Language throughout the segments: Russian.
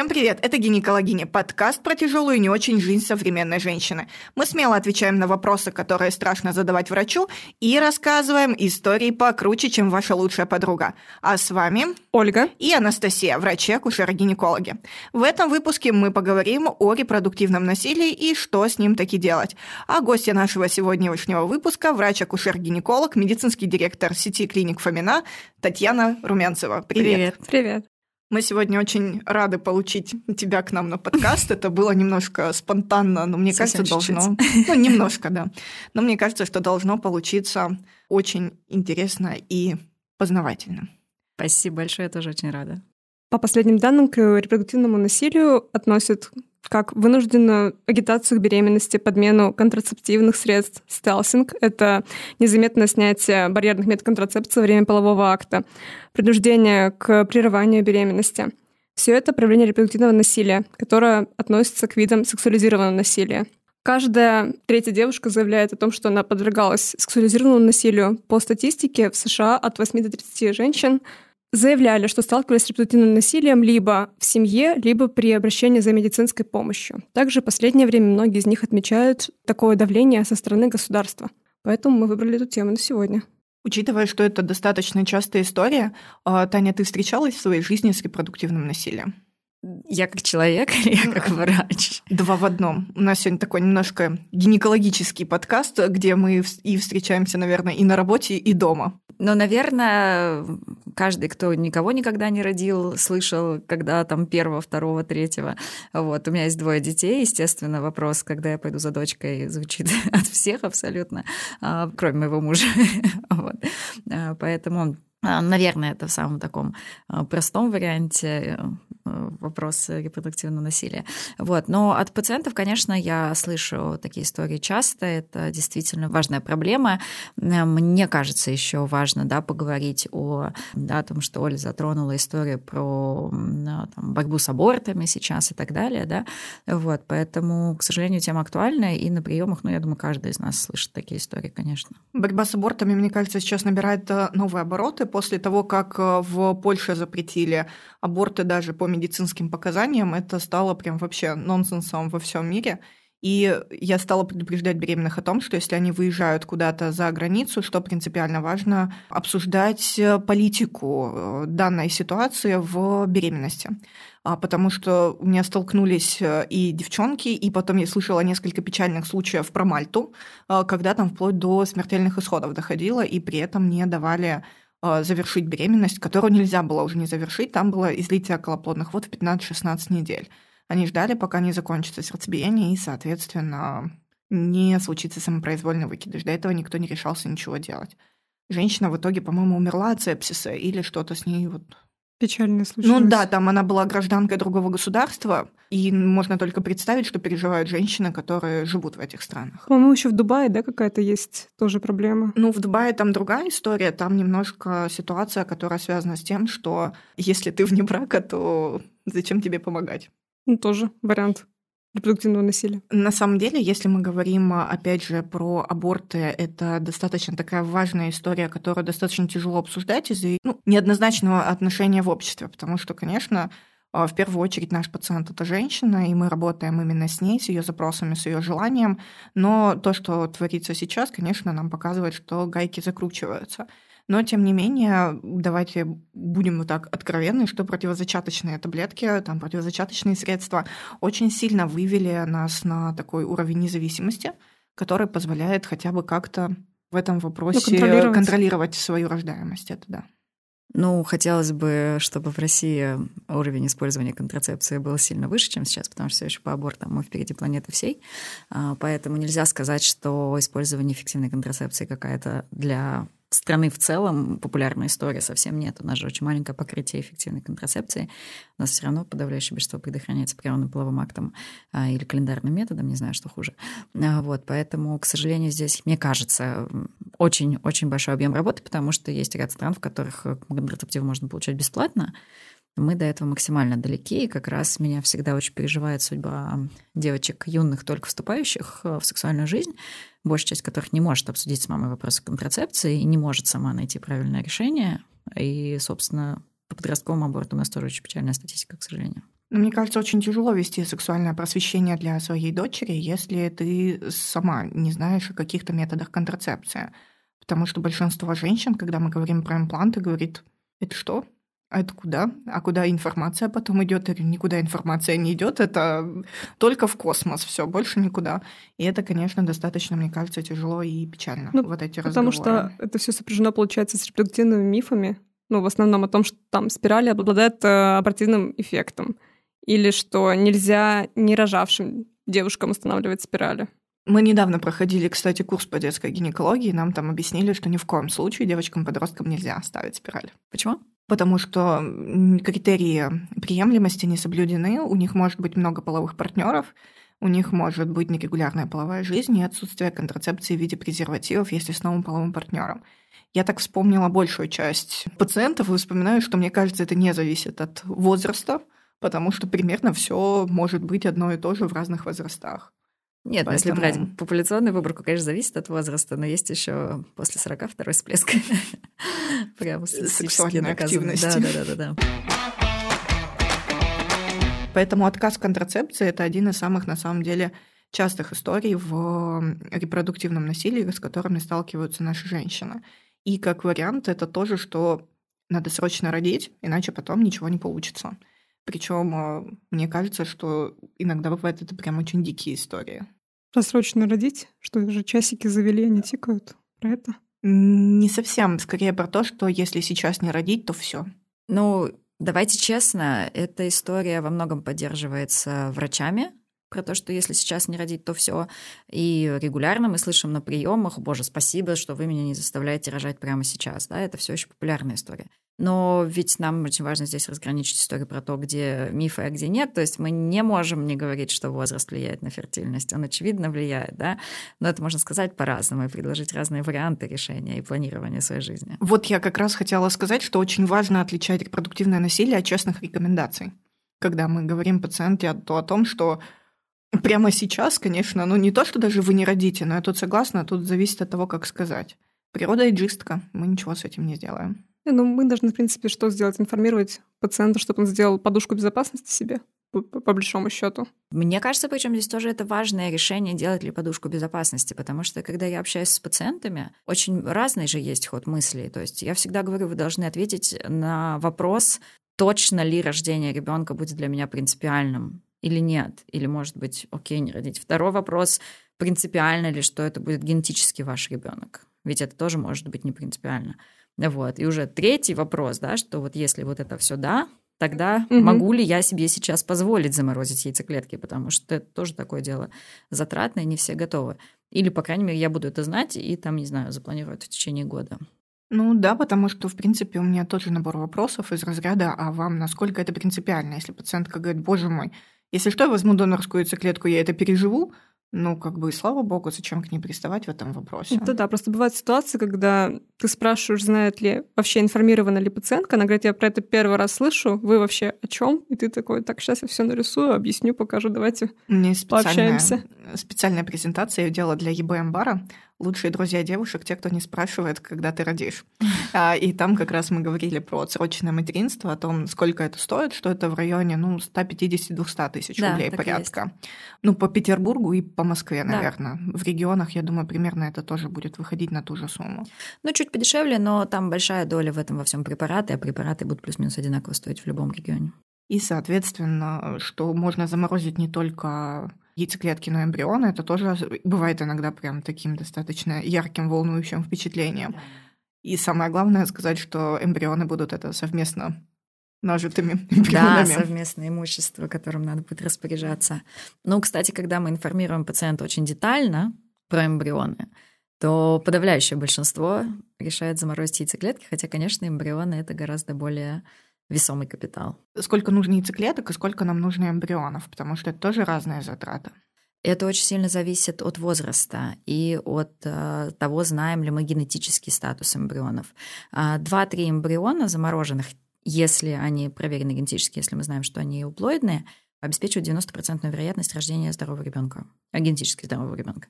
Всем привет! Это «Гинекологиня» – подкаст про тяжелую и не очень жизнь современной женщины. Мы смело отвечаем на вопросы, которые страшно задавать врачу, и рассказываем истории покруче, чем ваша лучшая подруга. А с вами Ольга и Анастасия, врачи-акушеры-гинекологи. В этом выпуске мы поговорим о репродуктивном насилии и что с ним таки делать. А гостья нашего сегодняшнего выпуска – врач-акушер-гинеколог, медицинский директор сети клиник Фомина Татьяна Румянцева. Привет! Привет! Привет! Мы сегодня очень рады получить тебя к нам на подкаст. Это было немножко спонтанно, но мне Совсем кажется, должно... Ну, немножко, да. Но мне кажется, что должно получиться очень интересно и познавательно. Спасибо большое, я тоже очень рада. По последним данным, к репродуктивному насилию относят как вынужденную агитацию к беременности, подмену контрацептивных средств, стелсинг — это незаметное снятие барьерных методов контрацепции во время полового акта, принуждение к прерыванию беременности. Все это проявление репродуктивного насилия, которое относится к видам сексуализированного насилия. Каждая третья девушка заявляет о том, что она подвергалась сексуализированному насилию. По статистике в США от 8 до 30 женщин заявляли, что сталкивались с репродуктивным насилием либо в семье, либо при обращении за медицинской помощью. Также в последнее время многие из них отмечают такое давление со стороны государства. Поэтому мы выбрали эту тему на сегодня. Учитывая, что это достаточно частая история, а, Таня, ты встречалась в своей жизни с репродуктивным насилием? Я как человек, я как врач. Два в одном. У нас сегодня такой немножко гинекологический подкаст, где мы и встречаемся, наверное, и на работе, и дома. Ну, наверное, каждый, кто никого никогда не родил, слышал, когда там первого, второго, третьего. Вот. У меня есть двое детей, естественно, вопрос, когда я пойду за дочкой, звучит от всех абсолютно, а, кроме моего мужа. вот. А, поэтому а, Наверное, это в самом таком простом варианте Э, вопрос репродуктивного насилия. Вот. Но от пациентов, конечно, я слышу такие истории часто. Это действительно важная проблема. Э, мне кажется, еще важно да, поговорить о, да, о том, что Оля затронула историю про э, там, борьбу с абортами сейчас и так далее. Да? Вот. Поэтому, к сожалению, тема актуальная. И на приемах, ну, я думаю, каждый из нас слышит такие истории, конечно. Борьба с абортами, мне кажется, сейчас набирает новые обороты после того, как в Польше запретили аборты даже по медицинским показаниям, это стало прям вообще нонсенсом во всем мире. И я стала предупреждать беременных о том, что если они выезжают куда-то за границу, что принципиально важно, обсуждать э, политику э, данной ситуации в беременности. А, потому что у меня столкнулись э, и девчонки, и потом я слышала несколько печальных случаев про Мальту, когда там вплоть до смертельных исходов доходило, и при этом не давали завершить беременность, которую нельзя было уже не завершить. Там было излитие околоплодных вод в 15-16 недель. Они ждали, пока не закончится сердцебиение, и, соответственно, не случится самопроизвольный выкидыш. До этого никто не решался ничего делать. Женщина в итоге, по-моему, умерла от сепсиса или что-то с ней вот Печально случилось. Ну да, там она была гражданкой другого государства, и можно только представить, что переживают женщины, которые живут в этих странах. По-моему, еще в Дубае, да, какая-то есть тоже проблема. Ну, в Дубае там другая история, там немножко ситуация, которая связана с тем, что если ты вне брака, то зачем тебе помогать? Ну, тоже вариант репродуктивного насилия. На самом деле, если мы говорим, опять же, про аборты, это достаточно такая важная история, которую достаточно тяжело обсуждать из-за ну, неоднозначного отношения в обществе, потому что, конечно, а, в первую очередь наш пациент это женщина, и мы работаем именно с ней, с ее запросами, с ее желанием. Но то, что творится сейчас, конечно, нам показывает, что гайки закручиваются. Но, тем не менее, давайте будем вот так откровенны, что противозачаточные таблетки, там, противозачаточные средства очень сильно вывели нас на такой уровень независимости, который позволяет хотя бы как-то в этом вопросе ну, контролировать. контролировать свою рождаемость. Это да. Ну, хотелось бы, чтобы в России уровень использования контрацепции был сильно выше, чем сейчас, потому что все еще по абортам мы впереди планеты всей. А, поэтому нельзя сказать, что использование эффективной контрацепции какая-то для страны в целом популярная история совсем нет. У нас же очень маленькое покрытие эффективной контрацепции. У нас все равно подавляющее большинство предохраняется природным половым актом а, или календарным методом, не знаю, что хуже. А, вот, поэтому, к сожалению, здесь, мне кажется, очень-очень большой объем работы, потому что есть ряд стран, в которых контрацептив можно получать бесплатно, мы до этого максимально далеки, и как раз меня всегда очень переживает судьба девочек юных, только вступающих э, в сексуальную жизнь, большая часть которых не может обсудить с мамой вопросы контрацепции и не может сама найти правильное решение. И, собственно, по подростковому аборту у нас тоже очень печальная статистика, к сожалению. Но мне кажется, очень тяжело вести сексуальное просвещение для своей дочери, если ты сама не знаешь о каких-то методах контрацепции. Потому что большинство женщин, когда мы говорим про импланты, говорит, это что? А это куда? А куда информация потом идет? Или никуда информация не идет? Это только в космос, все, больше никуда. И это, конечно, достаточно, мне кажется, тяжело и печально. Ну, вот эти потому разговоры. что это все сопряжено, получается, с репродуктивными мифами. Ну, в основном о том, что там спирали обладают э, абортивным эффектом или что нельзя не рожавшим девушкам устанавливать спирали. Мы недавно проходили, кстати, курс по детской гинекологии, нам там объяснили, что ни в коем случае девочкам-подросткам нельзя ставить спираль. Почему? Потому что критерии приемлемости не соблюдены, у них может быть много половых партнеров, у них может быть нерегулярная половая жизнь и отсутствие контрацепции в виде презервативов, если с новым половым партнером. Я так вспомнила большую часть пациентов и вспоминаю, что мне кажется, это не зависит от возраста, потому что примерно все может быть одно и то же в разных возрастах. Нет, Поэтому... если брать популяционную выборку, конечно, зависит от возраста, но есть еще после 40 второй всплеск. Прямо сексуальной активности. Да, да, да, да. Поэтому отказ контрацепции – это один из самых, на самом деле, частых историй в репродуктивном насилии, с которыми сталкиваются наши женщины. И как вариант это тоже, что надо срочно родить, иначе потом ничего не получится. Причем а, мне кажется, что иногда бывает это прям очень дикие истории. Просрочно родить? Что же часики завели, они тикают? Про это? Не совсем. Скорее про то, что если сейчас не родить, то все. Ну, давайте честно, эта история во многом поддерживается врачами, про то, что если сейчас не родить, то все. И регулярно мы слышим на приемах, боже, спасибо, что вы меня не заставляете рожать прямо сейчас. Да, это все еще популярная история. Но ведь нам очень важно здесь разграничить историю про то, где мифы, а где нет. То есть мы не можем не говорить, что возраст влияет на фертильность. Он, очевидно, влияет, да? Но это можно сказать по-разному и предложить разные варианты решения и планирования своей жизни. Вот я как раз хотела сказать, что очень важно отличать репродуктивное насилие от честных рекомендаций. Когда мы говорим пациенте то о том, что Прямо сейчас, конечно, ну не то, что даже вы не родите, но я тут согласна, тут зависит от того, как сказать. Природа иджистка, мы ничего с этим не сделаем. Ну, мы должны, в принципе, что сделать? Информировать пациента, чтобы он сделал подушку безопасности себе, по, по большому счету. Мне кажется, причем здесь тоже это важное решение, делать ли подушку безопасности, потому что, когда я общаюсь с пациентами, очень разный же есть ход мыслей. То есть я всегда говорю, вы должны ответить на вопрос, точно ли рождение ребенка будет для меня принципиальным или нет, или, может быть, окей, не родить. Второй вопрос, принципиально ли, что это будет генетически ваш ребенок, ведь это тоже может быть не принципиально. Вот. И уже третий вопрос, да, что вот если вот это все да, тогда угу. могу ли я себе сейчас позволить заморозить яйцеклетки, потому что это тоже такое дело затратное, не все готовы. Или, по крайней мере, я буду это знать и там, не знаю, запланировать в течение года. Ну да, потому что, в принципе, у меня тоже набор вопросов из разряда, а вам насколько это принципиально? Если пациентка говорит, боже мой, если что, я возьму донорскую яйцеклетку, я это переживу, ну, как бы, слава богу, зачем к ней приставать в этом вопросе? Это да, просто бывают ситуации, когда ты спрашиваешь, знает ли вообще информирована ли пациентка, она говорит, я про это первый раз слышу, вы вообще о чем? И ты такой, так, сейчас я все нарисую, объясню, покажу, давайте Мне пообщаемся. Специальная презентация я делала для ЕБМ бара лучшие друзья девушек, те, кто не спрашивает, когда ты родишь. А, и там как раз мы говорили про отсроченное материнство, о том, сколько это стоит, что это в районе ну, 150-200 тысяч да, рублей порядка. Ну, по Петербургу и по Москве, наверное. Да. В регионах, я думаю, примерно это тоже будет выходить на ту же сумму. Ну, чуть подешевле, но там большая доля в этом во всем препараты, а препараты будут плюс-минус одинаково стоить в любом регионе. И, соответственно, что можно заморозить не только яйцеклетки, но эмбрионы, это тоже бывает иногда прям таким достаточно ярким, волнующим впечатлением. И самое главное сказать, что эмбрионы будут это совместно нажитыми эмбрионами. Да, совместное имущество, которым надо будет распоряжаться. Ну, кстати, когда мы информируем пациента очень детально про эмбрионы, то подавляющее большинство решает заморозить яйцеклетки, хотя, конечно, эмбрионы — это гораздо более весомый капитал. Сколько нужно яйцеклеток и сколько нам нужно эмбрионов, потому что это тоже разные затраты. Это очень сильно зависит от возраста и от э, того, знаем ли мы генетический статус эмбрионов. А, два-три эмбриона замороженных, если они проверены генетически, если мы знаем, что они эуплоидные, обеспечивают 90% вероятность рождения здорового ребенка, э, генетически здорового ребенка.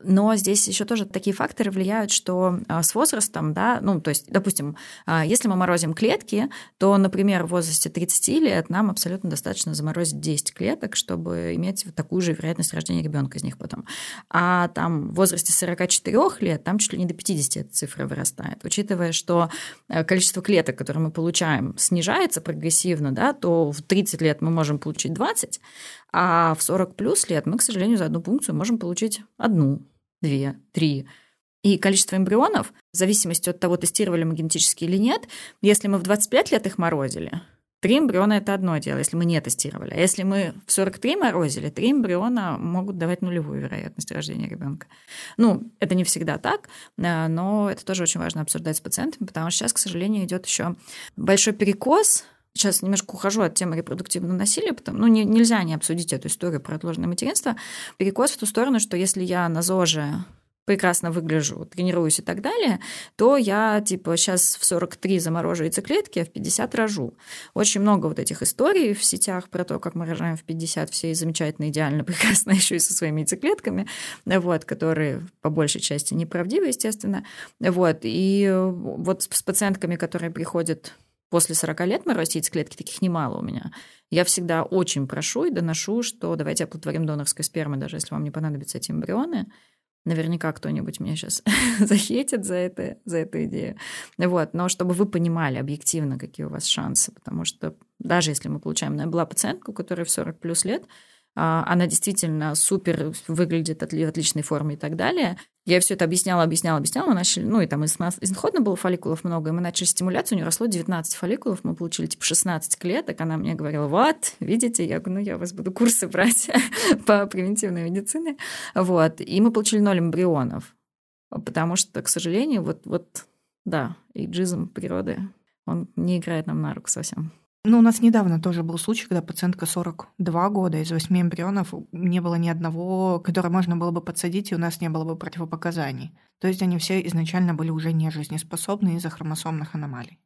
Но здесь еще тоже такие факторы влияют, что а, с возрастом, да, ну, то есть, допустим, а, если мы морозим клетки, то, например, в возрасте 30 лет нам абсолютно достаточно заморозить 10 клеток, чтобы иметь вот такую же вероятность рождения ребенка из них потом. А там в возрасте 44 лет, там чуть ли не до 50 эта цифра вырастает. Учитывая, что количество клеток, которые мы получаем, снижается прогрессивно, да, то в 30 лет мы можем получить 20, 20, а в 40 плюс лет мы, к сожалению, за одну функцию можем получить одну, две, три. И количество эмбрионов, в зависимости от того, тестировали мы генетически или нет, если мы в 25 лет их морозили, Три эмбриона – это одно дело, если мы не тестировали. А если мы в 43 морозили, три эмбриона могут давать нулевую вероятность рождения ребенка. Ну, это не всегда так, э, но это тоже очень важно обсуждать с пациентами, потому что сейчас, к сожалению, идет еще большой перекос Сейчас немножко ухожу от темы репродуктивного насилия, потому ну, не, нельзя не обсудить эту историю про отложенное материнство. Перекос в ту сторону, что если я на ЗОЖе прекрасно выгляжу, тренируюсь и так далее, то я, типа, сейчас в 43 заморожу яйцеклетки, а в 50 рожу. Очень много вот этих историй в сетях про то, как мы рожаем в 50, все замечательно, идеально, прекрасно, еще и со своими яйцеклетками, вот, которые по большей части неправдивы, естественно. Вот, и вот с пациентками, которые приходят после 40 лет морозить яйцеклетки, таких немало у меня. Я всегда очень прошу и доношу, что давайте оплодотворим донорской спермы, даже если вам не понадобятся эти эмбрионы. Наверняка кто-нибудь меня сейчас захетит за, это, за эту идею. Вот. Но чтобы вы понимали объективно, какие у вас шансы, потому что даже если мы получаем... Ну, была пациентка, у которой в 40 плюс лет, а, она действительно супер выглядит в отличной форме и так далее. Я все это объясняла, объясняла, объясняла. Мы начали, ну, и там изходно было фолликулов много, и мы начали стимуляцию, у нее росло 19 фолликулов, мы получили типа 16 клеток. Она мне говорила, вот, видите, я говорю, ну, я у вас буду курсы брать по превентивной медицине. Вот, и мы получили ноль эмбрионов, потому что, к сожалению, вот, вот да, эйджизм природы, он не играет нам на руку совсем. Ну, у нас недавно тоже был случай, когда пациентка 42 года, из 8 эмбрионов не было ни одного, которое можно было бы подсадить, и у нас не было бы противопоказаний. То есть они все изначально были уже не жизнеспособны из-за хромосомных аномалий.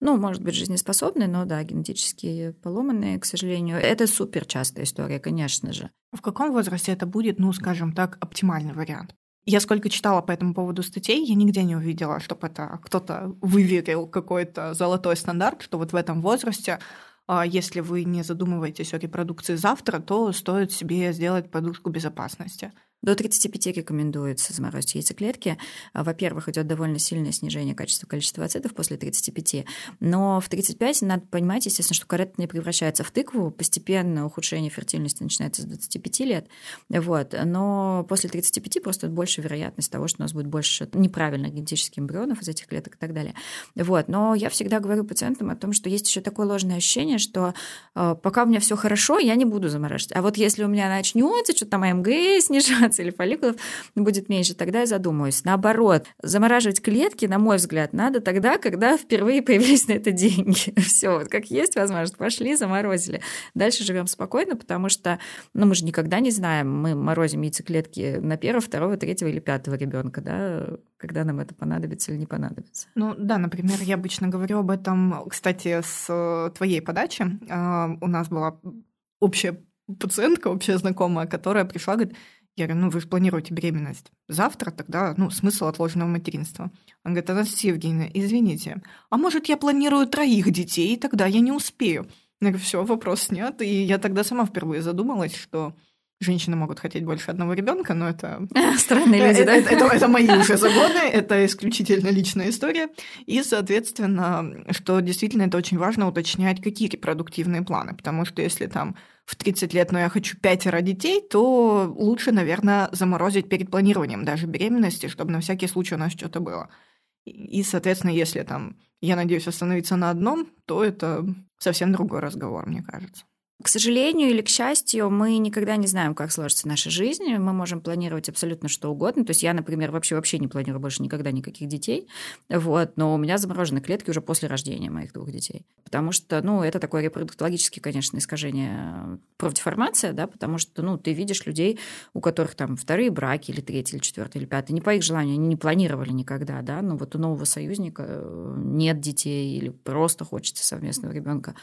Ну, может быть, жизнеспособны, но да, генетически поломанные, к сожалению. Это супер частая история, конечно же. В каком возрасте это будет, ну, скажем так, оптимальный вариант? Я сколько читала по этому поводу статей, я нигде не увидела, чтобы это кто-то выверил какой-то золотой стандарт, что вот в этом возрасте а, если вы не задумываетесь о репродукции завтра, то стоит себе сделать подушку безопасности. До 35 рекомендуется заморозить яйцеклетки. А, во-первых, идет довольно сильное снижение качества количества ацетов после 35, но в 35 надо понимать, естественно, что карета не превращается в тыкву, постепенно ухудшение фертильности начинается с 25 лет, вот, но после 35 просто больше вероятность того, что у нас будет больше неправильных генетических эмбрионов из этих клеток и так далее. Вот, но я всегда говорю пациентам о том, что есть еще такое ложное ощущение, что э, пока у меня все хорошо, я не буду замораживать. А вот если у меня начнется что-то там АМГ снижаться, или фолликулов будет меньше, тогда я задумаюсь. Наоборот, замораживать клетки, на мой взгляд, надо тогда, когда впервые появились на это деньги. Все, вот как есть возможность, пошли, заморозили. Дальше живем спокойно, потому что ну, мы же никогда не знаем, мы морозим яйцеклетки на первого, второго, третьего или пятого ребенка, да, когда нам это понадобится или не понадобится. Ну да, например, я обычно говорю об этом, кстати, с твоей подачи. А, у нас была общая пациентка, общая знакомая, которая пришла, говорит, я говорю, ну вы же планируете беременность завтра, тогда, ну, смысл отложенного материнства. Он говорит, Анастасия Евгеньевна, извините, а может я планирую троих детей, и тогда я не успею? Я говорю, все, вопрос снят. И я тогда сама впервые задумалась, что женщины могут хотеть больше одного ребенка, но это... Странные люди, да? Это, это, это мои уже загоны, это исключительно личная история. И, соответственно, что действительно это очень важно уточнять, какие репродуктивные планы, потому что если там в 30 лет, но я хочу пятеро детей, то лучше, наверное, заморозить перед планированием даже беременности, чтобы на всякий случай у нас что-то было. И, соответственно, если там я надеюсь остановиться на одном, то это совсем другой разговор, мне кажется. К сожалению или к счастью, мы никогда не знаем, как сложится наша жизнь. Мы можем планировать абсолютно что угодно. То есть я, например, вообще вообще не планирую больше никогда никаких детей. Вот, но у меня заморожены клетки уже после рождения моих двух детей. Потому что, ну, это такое репродуктологическое, конечно, искажение профдеформация, да, потому что, ну, ты видишь людей, у которых там вторые браки или третий, или четвертый, или пятый, не по их желанию, они не планировали никогда, да, ну, вот у нового союзника э, нет детей или просто хочется совместного ребенка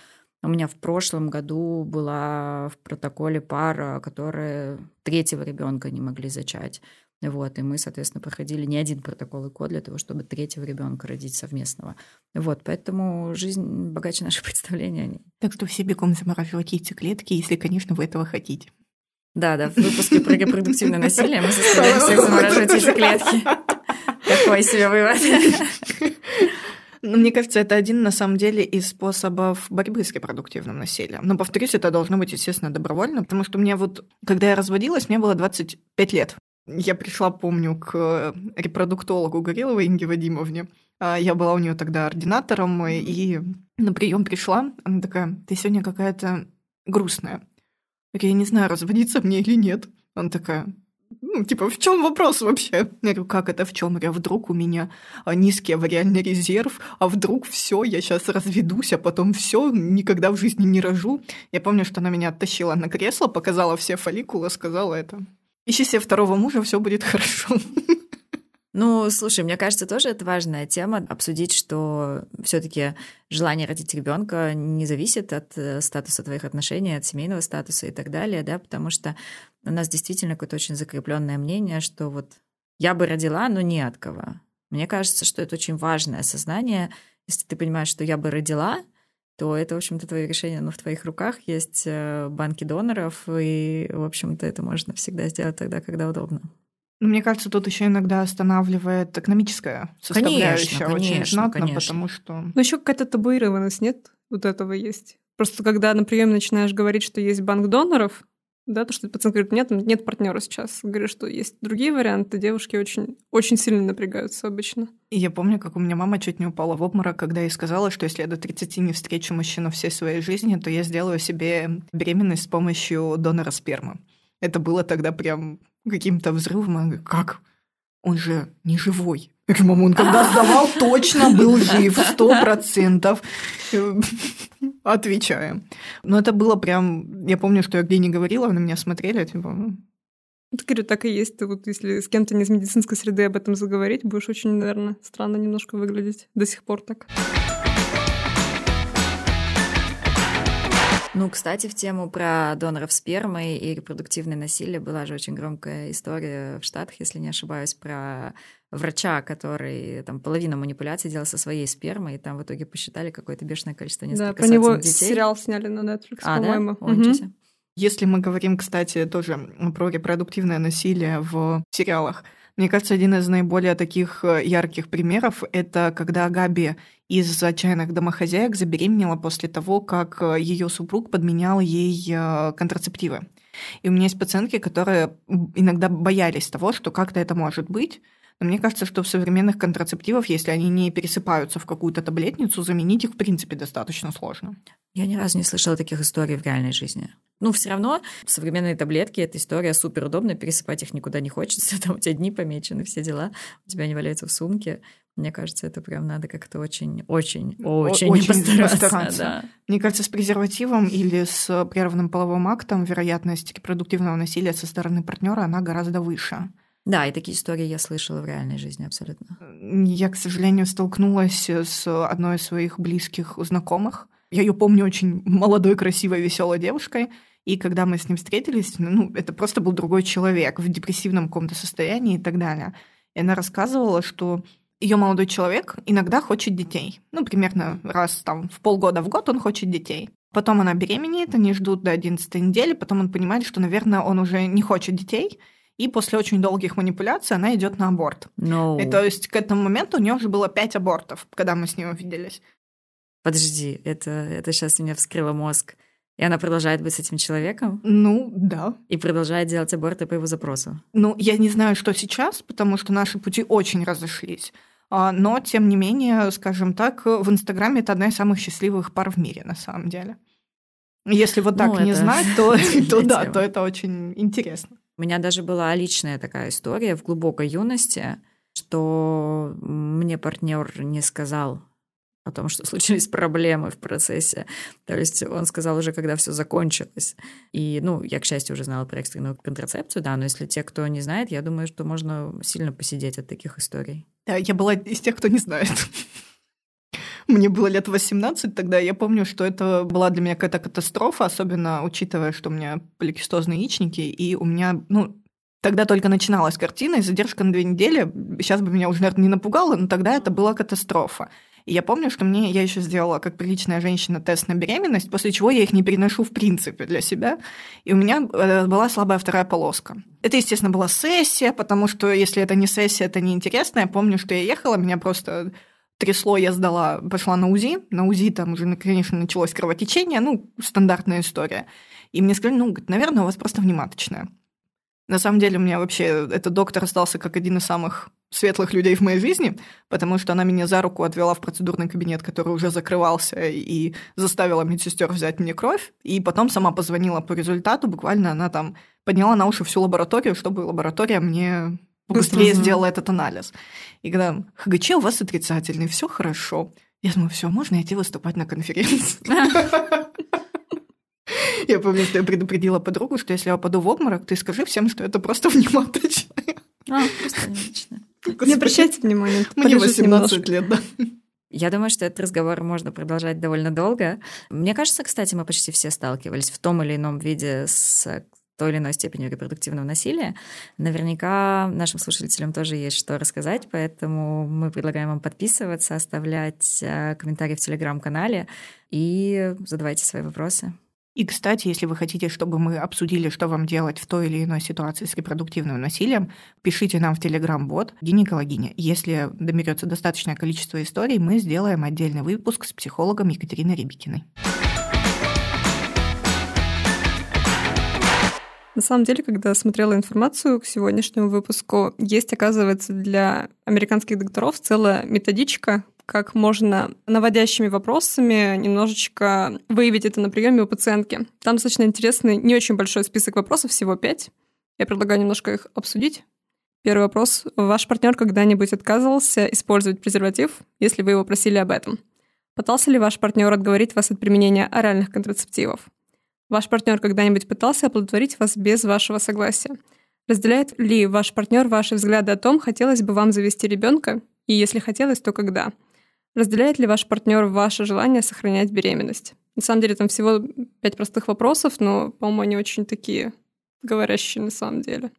У меня в прошлом году была в протоколе пара, которая третьего ребенка не могли зачать. Вот, и мы, соответственно, проходили не один протокол ИКО для того, чтобы третьего ребенка родить совместного. Вот, поэтому жизнь богаче наших представлений о ней. Так что все бегом замораживать яйцеклетки, если, конечно, вы этого хотите. Да, да, в выпуске про репродуктивное насилие мы заставляем всех замораживать яйцеклетки. Такой себе вывод. Ну, мне кажется, это один, на самом деле, из способов борьбы с репродуктивным насилием. Но, повторюсь, это должно быть, естественно, добровольно, потому что мне вот, когда я разводилась, мне было 25 лет. Я пришла, помню, к репродуктологу Гореловой Инге Вадимовне. А, я была у нее тогда ординатором, и на прием пришла. Она такая, ты сегодня какая-то грустная. Я не знаю, разводиться мне или нет. Она такая, ну, типа, в чем вопрос вообще? Я говорю, как это в чем? Я вдруг у меня а, низкий авариальный резерв, а вдруг все, я сейчас разведусь, а потом все, никогда в жизни не рожу. Я помню, что она меня оттащила на кресло, показала все фолликулы, сказала это. Ищи себе второго мужа, все будет хорошо. Ну, слушай, мне кажется, тоже это важная тема обсудить, что все-таки желание родить ребенка не зависит от э, статуса твоих отношений, от семейного статуса и так далее, да, потому что у нас действительно какое-то очень закрепленное мнение, что вот я бы родила, но не от кого. Мне кажется, что это очень важное осознание. Если ты понимаешь, что я бы родила, то это, в общем-то, твое решение, но в твоих руках есть э, банки доноров, и, в общем-то, это можно всегда сделать тогда, когда удобно. Ну, мне кажется, тут еще иногда останавливает экономическая составляющая конечно, очень конечно, знатно, конечно. потому что... Ну, еще какая-то табуированность, нет? Вот этого есть. Просто когда на приеме начинаешь говорить, что есть банк доноров, да, то, что пациент говорит, нет, нет партнера сейчас. Говорит, что есть другие варианты, девушки очень, очень сильно напрягаются обычно. И я помню, как у меня мама чуть не упала в обморок, когда я сказала, что если я до 30 не встречу мужчину всей своей жизни, то я сделаю себе беременность с помощью донора спермы. Это было тогда прям каким-то взрывом. Она говорит, как? Он же не живой. Я говорю, мама, он когда сдавал, точно был жив, сто процентов. Отвечаем. Но это было прям... Я помню, что я где не говорила, на меня смотрели, типа, ну, Вот, говорю, так и есть. Ты вот если с кем-то не из медицинской среды об этом заговорить, будешь очень, наверное, странно немножко выглядеть. До сих пор так. Ну, кстати, в тему про доноров спермы и репродуктивное насилие была же очень громкая история в Штатах, если не ошибаюсь, про врача, который там половину манипуляций делал со своей спермой, и там в итоге посчитали какое-то бешеное количество, Да, несколько про него детей. сериал сняли на Netflix, А, да? по-моему. Мгм. себе. Если мы говорим, кстати, тоже про репродуктивное насилие в сериалах, мне кажется, один из наиболее таких э, ярких примеров — это когда Габи из «Отчаянных домохозяек» забеременела после того, как ее супруг подменял ей э, контрацептивы. И у меня есть пациентки, которые иногда боялись того, что как-то это может быть. Но мне кажется, что в современных контрацептивов, если они не пересыпаются в какую-то таблетницу, заменить их, в принципе, достаточно сложно. Я ни разу не слышала таких историй в реальной жизни. Ну, все равно современные таблетки — это история супер удобная, пересыпать их никуда не хочется, там у тебя дни помечены, все дела, у тебя они валяются в сумке. Мне кажется, это прям надо как-то очень, очень, очень, очень постараться. постараться. да. Мне кажется, с презервативом или с прерванным половым актом вероятность репродуктивного насилия со стороны партнера она гораздо выше. Да, и такие истории я слышала в реальной жизни абсолютно. Я, к сожалению, столкнулась с одной из своих близких знакомых. Я ее помню очень молодой, красивой, веселой девушкой. И когда мы с ним встретились, ну, это просто был другой человек в депрессивном каком-то состоянии и так далее. И она рассказывала, что ее молодой человек иногда хочет детей. Ну, примерно раз там в полгода в год он хочет детей. Потом она беременеет, они ждут до 11 недели, потом он понимает, что, наверное, он уже не хочет детей, и после очень долгих манипуляций она идет на аборт. Но... И то есть к этому моменту у нее уже было пять абортов, когда мы с ней увиделись. Подожди, это, это сейчас меня вскрыло мозг. И она продолжает быть с этим человеком Ну, да. и продолжает делать аборты по его запросу. Ну, я не знаю, что сейчас, потому что наши пути очень разошлись. А, Но, тем не менее, скажем так, в Инстаграме это одна из самых счастливых пар в мире, на самом деле. Если вот так Ну, не это знать, то, то да, то это очень интересно. У меня даже была личная такая история в глубокой юности, что мне партнер не сказал о том, что случились проблемы в процессе. То есть он сказал уже, когда все закончилось. И, ну, я, к счастью, уже знала про экстренную контрацепцию, да, но если те, кто не знает, я думаю, что можно сильно посидеть от таких историй. Да, я была из тех, кто не знает. Мне было лет 18 тогда. Я помню, что это была для меня какая-то катастрофа, особенно учитывая, что у меня поликистозные яичники, и у меня, ну, Тогда только начиналась картина, и задержка на две недели, сейчас бы меня уже, наверное, не напугало, но тогда это была катастрофа. И я помню, что мне я еще сделала, как приличная женщина, тест на беременность, после чего я их не переношу в принципе для себя. И у меня э, была слабая вторая полоска. Это, естественно, была сессия, потому что если это не сессия, это неинтересно. Я помню, что я ехала, меня просто трясло, я сдала, пошла на УЗИ. На УЗИ там уже, конечно, началось кровотечение, ну, стандартная история. И мне сказали, ну, наверное, у вас просто внематочная. На самом деле у меня вообще этот доктор остался как один из самых светлых людей в моей жизни, потому что она меня за руку отвела в процедурный кабинет, который уже закрывался, и заставила медсестер взять мне кровь. И потом сама позвонила по результату, буквально она там подняла на уши всю лабораторию, чтобы лаборатория мне быстрее угу. сделала этот анализ. И когда ХГЧ у вас отрицательный, все хорошо. Я думаю, все, можно идти выступать на конференции. Я помню, что я предупредила подругу, что если я упаду в обморок, ты скажи всем, что это просто внематочное. А, просто внематочное. Не обращайте внимания. Мне 18 лет, да. Я думаю, что этот разговор можно продолжать довольно долго. Мне кажется, кстати, мы почти все сталкивались в том или ином виде с той или иной степенью репродуктивного насилия. Наверняка нашим слушателям тоже есть что рассказать, поэтому мы предлагаем вам подписываться, оставлять э, комментарии в телеграм-канале и задавайте свои вопросы. И, кстати, если вы хотите, чтобы мы обсудили, что вам делать в той или иной ситуации с репродуктивным насилием, пишите нам в Телеграм-бот «Гинекологиня». Если доберется достаточное количество историй, мы сделаем отдельный выпуск с психологом Екатериной Рябикиной. На самом деле, когда смотрела информацию к сегодняшнему выпуску, есть, оказывается, для американских докторов целая методичка, как можно наводящими вопросами немножечко выявить это на приеме у пациентки. Там достаточно интересный, не очень большой список вопросов, всего пять. Я предлагаю немножко их обсудить. Первый вопрос. Ваш партнер когда-нибудь отказывался использовать презерватив, если вы его просили об этом? Пытался ли ваш партнер отговорить вас от применения оральных контрацептивов? Ваш партнер когда-нибудь пытался оплодотворить вас без вашего согласия? Разделяет ли ваш партнер ваши взгляды о том, хотелось бы вам завести ребенка, и если хотелось, то когда? Разделяет ли ваш партнер ваше желание сохранять беременность? На самом деле там всего пять простых вопросов, но, по-моему, они очень такие говорящие на самом деле.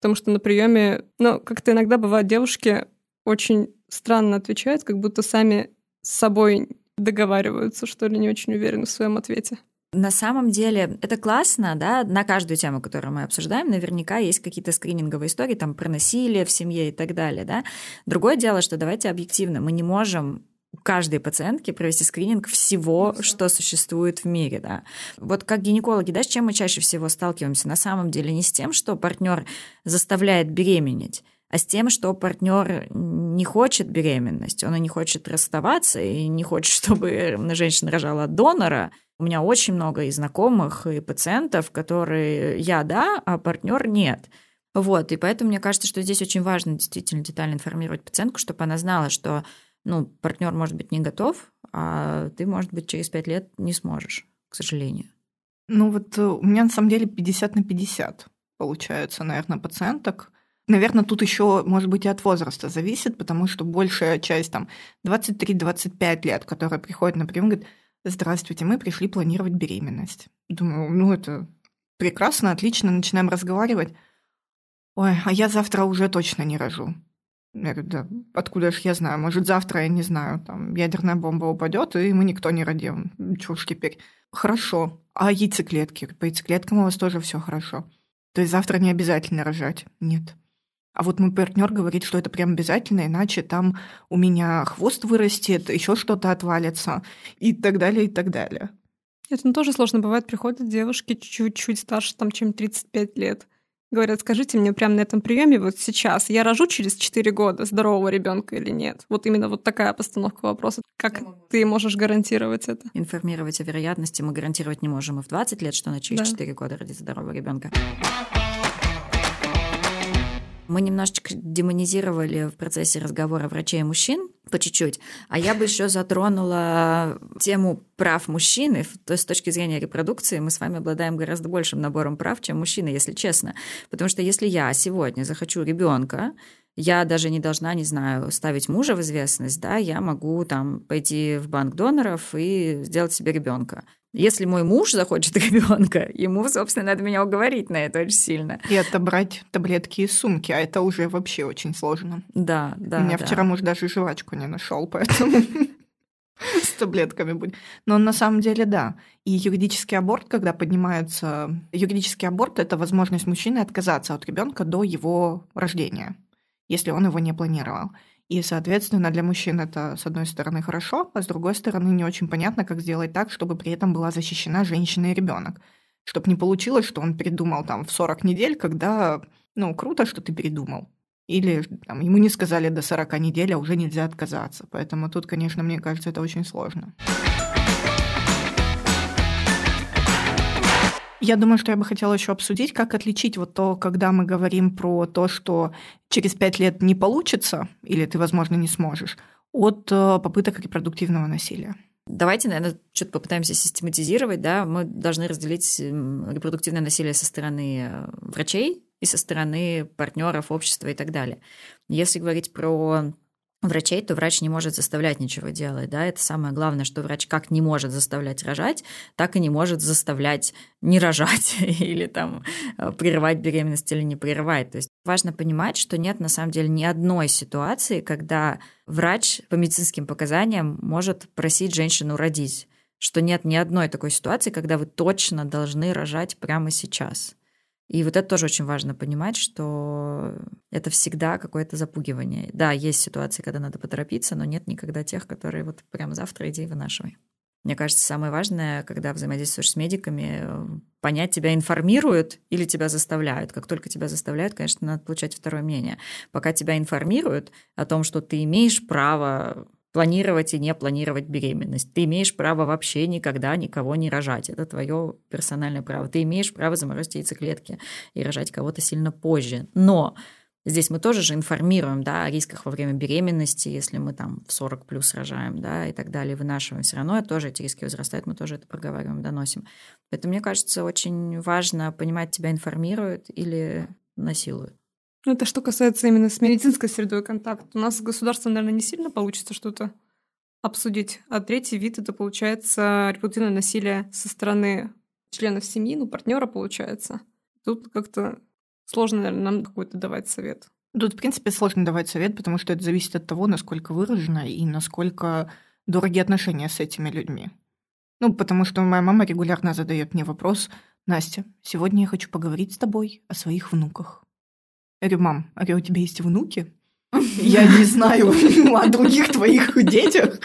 Потому что на приеме, ну, как-то иногда бывают девушки очень странно отвечают, как будто сами с собой договариваются, что ли, не очень уверены в своем ответе. На самом деле это классно, да, на каждую тему, которую мы обсуждаем, наверняка есть какие-то скрининговые истории там про насилие в семье и так далее, да. Другое дело, что давайте объективно, мы не можем каждой пациентке провести скрининг всего, ну, что существует в мире. Да. Вот как гинекологи, да, с чем мы чаще всего сталкиваемся? На самом деле не с тем, что партнер заставляет беременеть, а с тем, что партнер не хочет беременность, он и не хочет расставаться, и не хочет, чтобы женщина рожала от донора. У меня очень много и знакомых, и пациентов, которые я да, а партнер нет. Вот, и поэтому мне кажется, что здесь очень важно действительно детально информировать пациентку, чтобы она знала, что ну, партнер может быть не готов, а ты, может быть, через пять лет не сможешь, к сожалению. Ну вот э, у меня на самом деле 50 на 50 получается, наверное, пациенток. Наверное, тут еще, может быть, и от возраста зависит, потому что большая часть, там, 23-25 лет, которая приходит на прием, говорит, здравствуйте, мы пришли планировать беременность. Думаю, ну это прекрасно, отлично, начинаем разговаривать. Ой, а я завтра уже точно не рожу. Я говорю, да, откуда же я знаю? Может, завтра, я не знаю, там ядерная бомба упадет, и мы никто не родим. Чушь теперь. Хорошо. А яйцеклетки? По яйцеклеткам у вас тоже все хорошо. То есть завтра не обязательно рожать? Нет. А вот мой партнер говорит, что это прям обязательно, иначе там у меня хвост вырастет, еще что-то отвалится и так далее, и так далее. Это ну, тоже сложно. Бывает, приходят девушки чуть-чуть старше, там, чем 35 лет. Говорят, скажите мне прямо на этом приеме вот сейчас, я рожу через 4 года здорового ребенка или нет? Вот именно вот такая постановка вопроса. Как ты можешь гарантировать это? Информировать о вероятности мы гарантировать не можем и в 20 лет, что она через да. 4 года родит здорового ребенка. Мы немножечко демонизировали в процессе разговора врачей и мужчин, по чуть-чуть. А я бы еще затронула тему прав мужчины. То есть с точки зрения репродукции мы с вами обладаем гораздо большим набором прав, чем мужчины, если честно. Потому что если я сегодня захочу ребенка, я даже не должна, не знаю, ставить мужа в известность, да, я могу там пойти в банк доноров и сделать себе ребенка. Если мой муж захочет ребенка, ему, собственно, надо меня уговорить на это очень сильно. И отобрать таблетки из сумки, а это уже вообще очень сложно. Да, да. У меня да. вчера муж даже жвачку не нашел, поэтому с таблетками будет. Но на самом деле да. И юридический аборт, когда поднимается... Юридический аборт – это возможность мужчины отказаться от ребенка до его рождения если он его не планировал. И, соответственно, для мужчин это, с одной стороны, хорошо, а с другой стороны, не очень понятно, как сделать так, чтобы при этом была защищена женщина и ребенок. Чтобы не получилось, что он передумал там в 40 недель, когда, ну, круто, что ты передумал. Или там, ему не сказали до 40 недель, а уже нельзя отказаться. Поэтому тут, конечно, мне кажется, это очень сложно. Я думаю, что я бы хотела еще обсудить, как отличить вот то, когда мы говорим про то, что через пять лет не получится, или ты, возможно, не сможешь, от э, попыток репродуктивного насилия. Давайте, наверное, что-то попытаемся систематизировать. Да? Мы должны разделить репродуктивное насилие со стороны э, врачей и со стороны партнеров, общества и так далее. Если говорить про врачей, то врач не может заставлять ничего делать. Да? Это самое главное, что врач как не может заставлять рожать, так и не может заставлять не рожать или там э, прерывать беременность или не прерывать. То есть важно понимать, что нет на самом деле ни одной ситуации, когда врач по медицинским показаниям может просить женщину родить что нет ни одной такой ситуации, когда вы точно должны рожать прямо сейчас. И вот это тоже очень важно понимать, что это всегда какое-то запугивание. Да, есть ситуации, когда надо поторопиться, но нет никогда тех, которые вот прямо завтра иди вынашивай. Мне кажется, самое важное, когда взаимодействуешь с медиками, понять, тебя информируют или тебя заставляют. Как только тебя заставляют, конечно, надо получать второе мнение. Пока тебя информируют о том, что ты имеешь право планировать и не планировать беременность. Ты имеешь право вообще никогда никого не рожать. Это твое персональное право. Ты имеешь право заморозить яйцеклетки и рожать кого-то сильно позже. Но Здесь мы тоже же информируем да, о рисках во время беременности, если мы там в 40 плюс рожаем, да, и так далее, вынашиваем. Все равно тоже эти риски возрастают, мы тоже это проговариваем, доносим. Поэтому, мне кажется, очень важно понимать, тебя информируют или насилуют. Ну, это что касается именно с медицинской средой контакт. У нас государство, наверное, не сильно получится что-то обсудить. А третий вид это получается репродуктивное насилие со стороны членов семьи, ну, партнера получается. Тут как-то сложно, наверное, нам какой-то давать совет. Тут, в принципе, сложно давать совет, потому что это зависит от того, насколько выражено и насколько дорогие отношения с этими людьми. Ну, потому что моя мама регулярно задает мне вопрос, Настя, сегодня я хочу поговорить с тобой о своих внуках. Я говорю, мам, а у тебя есть внуки? Я не знаю о других твоих детях.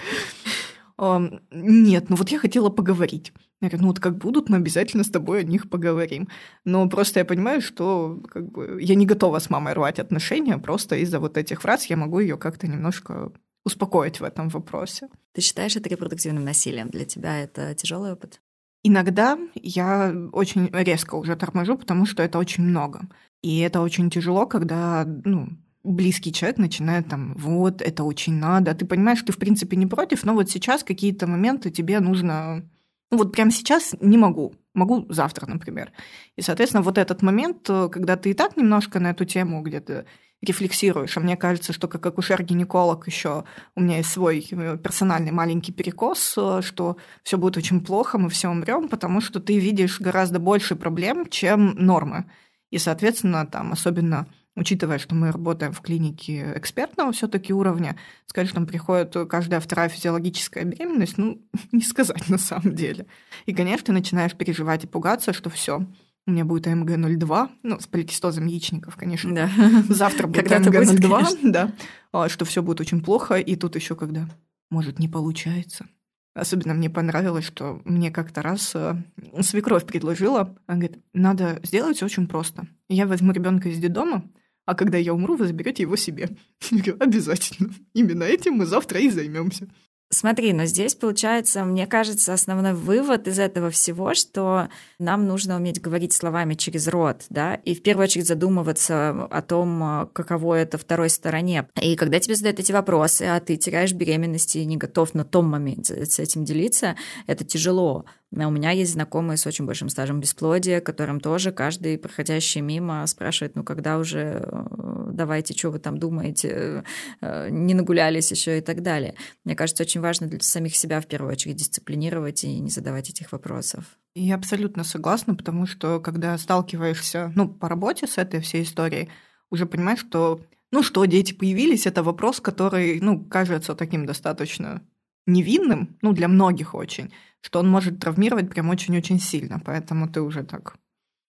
Нет, ну вот я хотела поговорить. Я говорю, ну вот как будут, мы обязательно с тобой о них поговорим. Но просто я понимаю, что как бы, я не готова с мамой рвать отношения, просто из-за вот этих фраз я могу ее как-то немножко успокоить в этом вопросе. Ты считаешь это репродуктивным насилием? Для тебя это тяжелый опыт? Иногда я очень резко уже торможу, потому что это очень много. И это очень тяжело, когда ну, близкий человек начинает там, вот, это очень надо. Ты понимаешь, ты в принципе не против, но вот сейчас какие-то моменты тебе нужно... Ну вот прямо сейчас не могу, могу завтра, например. И, соответственно, вот этот момент, э, когда ты и так немножко на эту тему где-то рефлексируешь, а мне кажется, что как акушер-гинеколог еще у меня есть свой э, персональный маленький перекос, э, что все будет очень плохо, мы все умрем, потому что ты видишь гораздо больше проблем, чем нормы. И, соответственно, там особенно учитывая, что мы работаем в клинике экспертного все-таки уровня, сказать, что там приходит каждая вторая физиологическая беременность, ну, не сказать на самом деле. И, конечно, ты начинаешь переживать и пугаться, что все, у меня будет АМГ-02, ну, с поликистозом яичников, конечно. Да. Завтра будет АМГ-02, да, а, что все будет очень плохо, и тут еще когда, может, не получается. Особенно мне понравилось, что мне как-то раз э, свекровь предложила, она говорит, надо сделать очень просто. Я возьму ребенка из детдома, а когда я умру, вы заберете его себе. Я говорю, обязательно. Именно этим мы завтра и займемся. Смотри, но здесь получается, мне кажется, основной вывод из этого всего, что нам нужно уметь говорить словами через рот, да, и в первую очередь задумываться о том, каково это второй стороне. И когда тебе задают эти вопросы, а ты теряешь беременность и не готов на том моменте с этим делиться, это тяжело. У меня есть знакомые с очень большим стажем бесплодия, которым тоже каждый проходящий мимо спрашивает, ну когда уже э, давайте, что вы там думаете, э, не нагулялись еще и так далее. Мне кажется, очень важно для самих себя в первую очередь дисциплинировать и не задавать этих вопросов. Я абсолютно согласна, потому что когда сталкиваешься, ну, по работе с этой всей историей, уже понимаешь, что, ну что, дети появились, это вопрос, который, ну, кажется таким достаточно невинным, ну, для многих очень, что он может травмировать прям очень-очень сильно, поэтому ты уже так...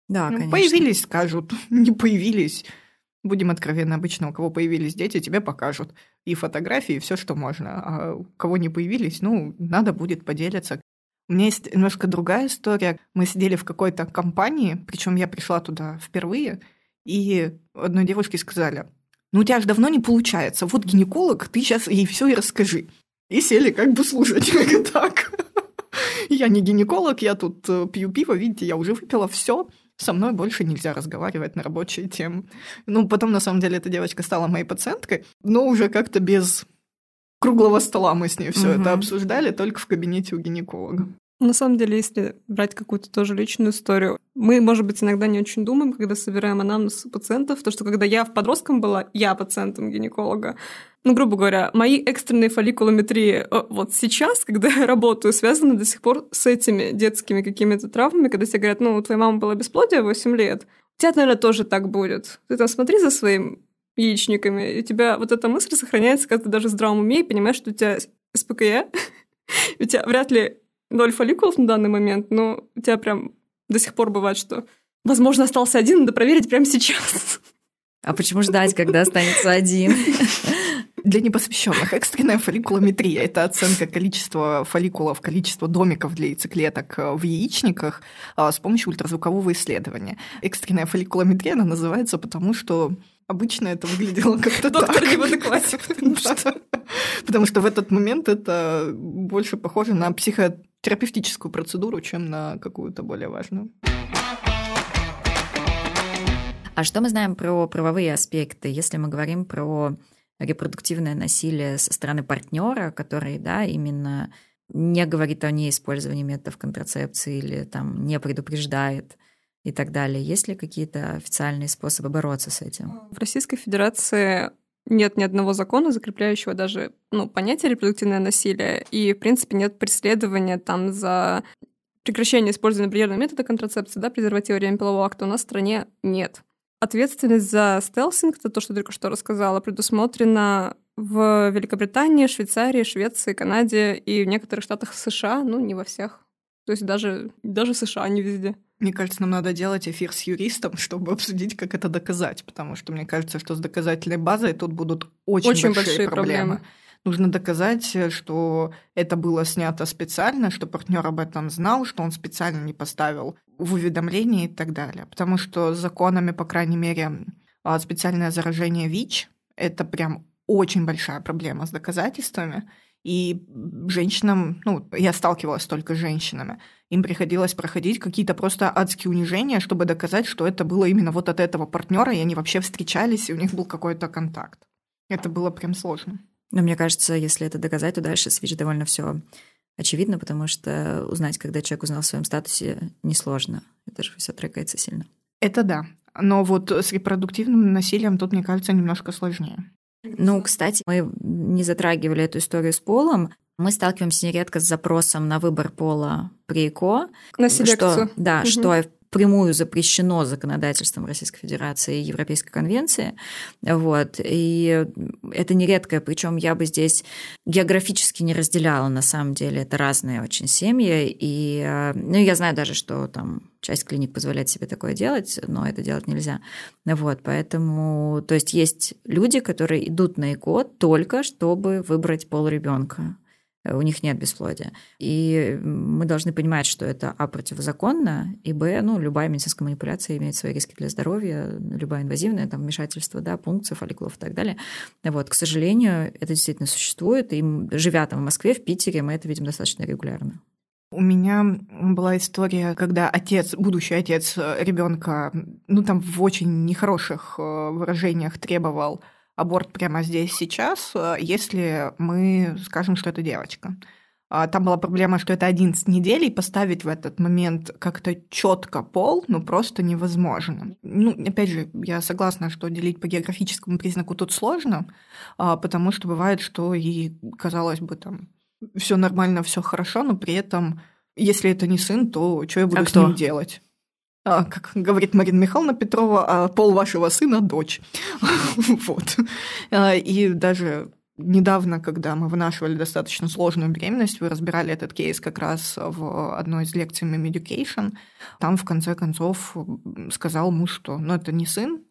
Да, ну, конечно. Появились, скажут, не появились. Будем откровенны, обычно у кого появились дети, тебе покажут и фотографии, и все, что можно. А у кого не появились, ну, надо будет поделиться. У меня есть немножко другая история. Мы сидели в какой-то компании, причем я пришла туда впервые, и одной девушке сказали, ну у тебя же давно не получается, вот гинеколог, ты сейчас ей все и расскажи. И сели как бы слушать, так. Я не гинеколог, я тут э, пью пиво, видите, я уже выпила все. Со мной больше нельзя разговаривать на рабочие темы. Ну, потом, на самом деле, эта девочка стала моей пациенткой, но уже как-то без круглого стола мы с ней все угу. это обсуждали, только в кабинете у гинеколога. На самом деле, если брать какую-то тоже личную историю, мы, может быть, иногда не очень думаем, когда собираем анамнез пациентов, то что когда я в подростком была, я пациентом гинеколога, ну, грубо говоря, мои экстренные фолликулометрии э, вот сейчас, когда я работаю, связаны до сих пор с этими детскими какими-то травмами, когда тебе говорят, ну, у твоей мамы было бесплодие 8 лет, у тебя, наверное, тоже так будет. Ты там смотри за своим яичниками, и у тебя вот эта мысль сохраняется, когда ты даже в здравом уме и понимаешь, что у тебя СПКЕ, у тебя вряд ли ноль фолликулов на данный момент, но у тебя прям до сих пор бывает, что, возможно, остался один, надо проверить прямо сейчас. А почему ждать, когда останется один? Для непосвященных экстренная фолликулометрия – это оценка количества фолликулов, количества домиков для яйцеклеток э, в яичниках а, с помощью ультразвукового исследования. Экстренная фолликулометрия, она называется потому, что обычно это выглядело как-то Доктор не в адеквате. Потому что в этот момент это больше похоже на психотерапевтическую процедуру, чем на какую-то более важную. А что мы знаем про правовые аспекты, если мы говорим про репродуктивное насилие со стороны партнера, который, да, именно не говорит о неиспользовании методов контрацепции или там не предупреждает и так далее. Есть ли какие-то официальные способы бороться с этим? В Российской Федерации нет ни одного закона, закрепляющего даже ну, понятие репродуктивное насилие, и, в принципе, нет преследования там за прекращение использования барьерного метода контрацепции, да, презерватива во время полового акта у нас в стране нет. Ответственность за стелсинг, это то, что только что рассказала, предусмотрена в Великобритании, Швейцарии, Швеции, Канаде и в некоторых штатах США, ну, не во всех. То есть даже, даже США не везде. Мне кажется, нам надо делать эфир с юристом, чтобы обсудить, как это доказать, потому что мне кажется, что с доказательной базой тут будут очень, очень большие, большие проблемы. проблемы. Нужно доказать, что это было снято специально, что партнер об этом знал, что он специально не поставил в уведомлении и так далее. Потому что законами, по крайней мере, а, специальное заражение ВИЧ – это прям очень большая проблема с доказательствами. И женщинам, ну, я сталкивалась только с женщинами, им приходилось проходить какие-то просто адские унижения, чтобы доказать, что это было именно вот от этого партнера, и они вообще встречались, и у них был какой-то контакт. Это было прям сложно. Но мне кажется, если это доказать, то дальше с ВИЧ довольно все очевидно, потому что узнать, когда человек узнал о своем статусе, несложно. Это же все трекается сильно. Это да. Но вот с репродуктивным насилием тут, мне кажется, немножко сложнее. Ну, кстати, мы не затрагивали эту историю с полом. Мы сталкиваемся нередко с запросом на выбор пола при ЭКО. На селекцию. Что, да, угу. что прямую запрещено законодательством Российской Федерации и Европейской конвенции. Вот. И это нередко, причем я бы здесь географически не разделяла, на самом деле. Это разные очень семьи. И ну, я знаю даже, что там часть клиник позволяет себе такое делать, но это делать нельзя. Вот, поэтому, то есть есть люди, которые идут на ЭКО только чтобы выбрать пол ребенка. Э, у них нет бесплодия. И мы должны понимать, что это, а, противозаконно, и, б, ну, любая медицинская манипуляция имеет свои риски для здоровья, любая инвазивная, там, вмешательство, да, пункций, фолликулов и так далее. Вот, к сожалению, это действительно существует, и живя там в Москве, в Питере, мы это видим достаточно регулярно. У меня была история, когда отец, будущий отец э, ребенка, ну там в очень нехороших э, выражениях требовал аборт прямо здесь, сейчас, э, если мы скажем, что это девочка. А, там была проблема, что это 11 недель, и поставить в этот момент как-то четко пол, ну, просто невозможно. Ну, опять же, я согласна, что делить по географическому признаку тут сложно, а, потому что бывает, что и, казалось бы, там, все нормально, все хорошо, но при этом, если это не сын, то что я буду а с кто? ним делать? А, как говорит Марина Михайловна Петрова, а пол вашего сына – дочь. Вот. А, и даже недавно, когда мы вынашивали достаточно сложную беременность, вы разбирали этот кейс как раз в одной из лекций Mem Education, там в конце концов сказал муж, что ну это не сын,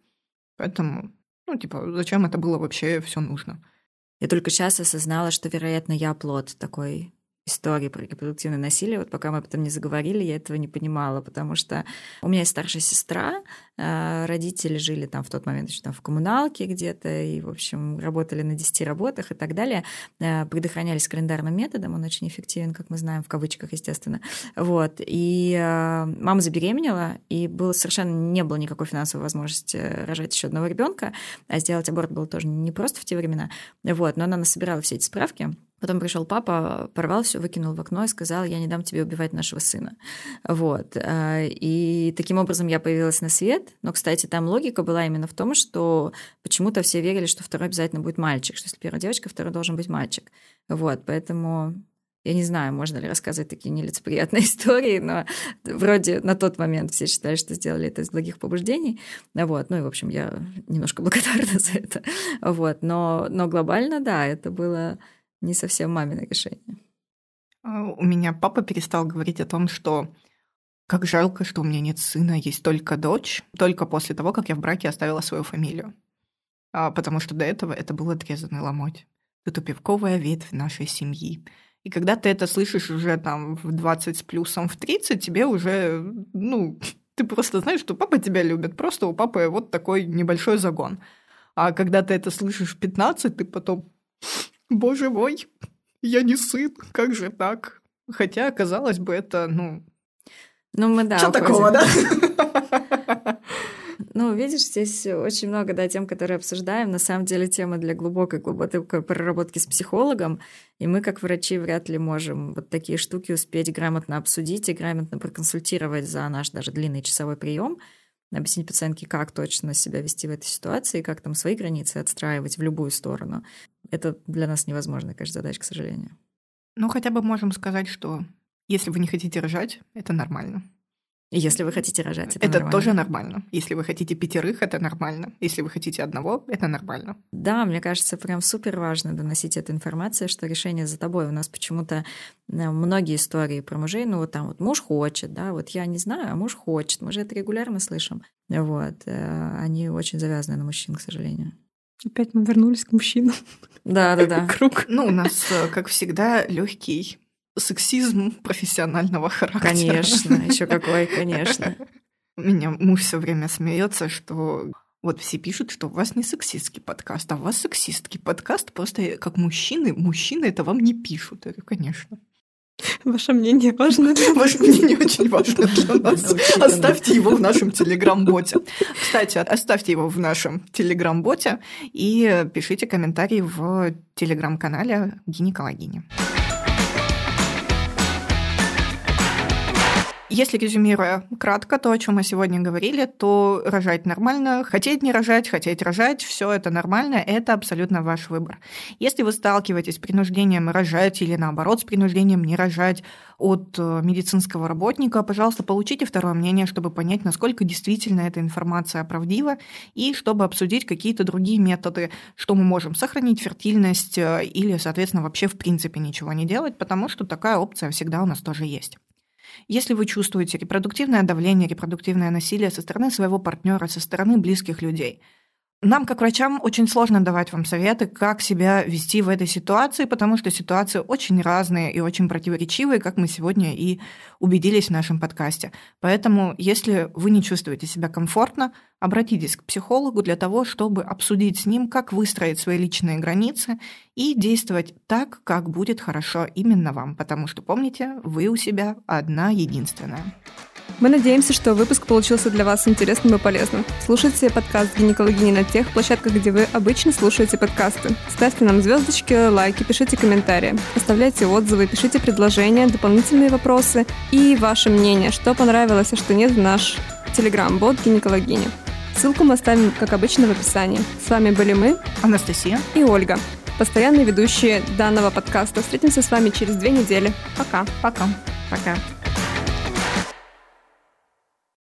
поэтому, ну типа, зачем это было вообще все нужно. Я только сейчас осознала, что, вероятно, я плод такой истории про репродуктивное насилие. Вот пока мы об этом не заговорили, я этого не понимала, потому что у меня есть старшая сестра, э, родители жили там в тот момент еще там в коммуналке где-то, и, в общем, работали на 10 работах и так далее. Э, предохранялись календарным методом, он очень эффективен, как мы знаем, в кавычках, естественно. Вот. И э, мама забеременела, и было совершенно не было никакой финансовой возможности рожать еще одного ребенка, а сделать аборт было тоже не просто в те времена. Вот. Но она насобирала все эти справки, Потом пришел папа, порвал все, выкинул в окно и сказал, я не дам тебе убивать нашего сына. Вот. А, и таким образом я появилась на свет. Но, кстати, там логика была именно в том, что почему-то все верили, что второй обязательно будет мальчик, что если первая девочка, второй должен быть мальчик. Вот. Поэтому я не знаю, можно ли рассказывать такие нелицеприятные истории, но вроде на тот момент все считали, что сделали это из благих побуждений. Вот. Ну и, в общем, я немножко благодарна за это. Вот. Но, но глобально, да, это было не совсем мамино решение. А, у меня папа перестал говорить о том, что как жалко, что у меня нет сына, есть только дочь, только после того, как я в браке оставила свою фамилию. А, потому что до этого это был отрезанный ломоть. Ты тупивковая ветвь нашей семьи. И когда ты это слышишь уже там в 20 с плюсом, в 30, тебе уже, ну, ты просто знаешь, что папа тебя любит. Просто у папы вот такой небольшой загон. А когда ты это слышишь в 15, ты потом боже мой, я не сын, как же так? Хотя, казалось бы, это, ну... Ну, мы, да. Что такого, да? Ну, видишь, здесь очень много, да, тем, которые обсуждаем. На самом деле тема для глубокой, глубокой проработки с психологом. И мы, как врачи, вряд ли можем вот такие штуки успеть грамотно обсудить и грамотно проконсультировать за наш даже длинный часовой прием объяснить пациентке, как точно себя вести в этой ситуации, как там свои границы отстраивать в любую сторону. Это для нас невозможно, конечно, задача, к сожалению. Ну, хотя бы можем сказать, что если вы не хотите рожать, это нормально. Если вы хотите рожать, это, это нормально. тоже нормально. Если вы хотите пятерых, это нормально. Если вы хотите одного, это нормально. Да, мне кажется, прям супер важно доносить эту информацию, что решение за тобой. У нас почему-то э, многие истории про мужей, ну вот там вот муж хочет, да, вот я не знаю, а муж хочет. Мы же это регулярно слышим. Вот. Э, они очень завязаны на мужчин, к сожалению. Опять мы вернулись к мужчинам. Да, да, да. Круг. Ну, у нас, э, как всегда, легкий сексизм профессионального характера. Конечно, еще какой, конечно. У меня муж все время смеется, что вот все пишут, что у вас не сексистский подкаст, а у вас сексистский подкаст. Просто как мужчины, мужчины это вам не пишут. Это, конечно. Ваше мнение важно для Ваше мнение очень важно для нас. Оставьте его в нашем телеграм-боте. Кстати, оставьте его в нашем телеграм-боте и пишите комментарии в телеграм-канале гинекологини. Если резюмируя кратко то, о чем мы сегодня говорили, то рожать нормально, хотеть не рожать, хотеть рожать, все это нормально, это абсолютно ваш выбор. Если вы сталкиваетесь с принуждением рожать или наоборот с принуждением не рожать от э, медицинского работника, пожалуйста, получите второе мнение, чтобы понять, насколько действительно эта информация правдива, и чтобы обсудить какие-то другие методы, что мы можем сохранить фертильность э, или, соответственно, вообще в принципе ничего не делать, потому что такая опция всегда у нас тоже есть. Если вы чувствуете репродуктивное давление, репродуктивное насилие со стороны своего партнера, со стороны близких людей, нам, как врачам, очень сложно давать вам советы, как себя вести в этой ситуации, потому что ситуации очень разные и очень противоречивые, как мы сегодня и убедились в нашем подкасте. Поэтому, если вы не чувствуете себя комфортно, обратитесь к психологу для того, чтобы обсудить с ним, как выстроить свои личные границы и действовать так, как будет хорошо именно вам, потому что, помните, вы у себя одна единственная. Мы надеемся, что выпуск получился для вас интересным и полезным. Слушайте подкаст «Гинекологини» на тех площадках, где вы обычно слушаете подкасты. Ставьте нам звездочки, лайки, пишите комментарии, оставляйте отзывы, пишите предложения, дополнительные вопросы и ваше мнение, что понравилось, а что нет в наш телеграм-бот «Гинекологини». Ссылку мы оставим, как обычно, в описании. С вами были мы, Анастасия и Ольга, постоянные ведущие данного подкаста. Встретимся с вами через две недели. Пока. Пока. Пока.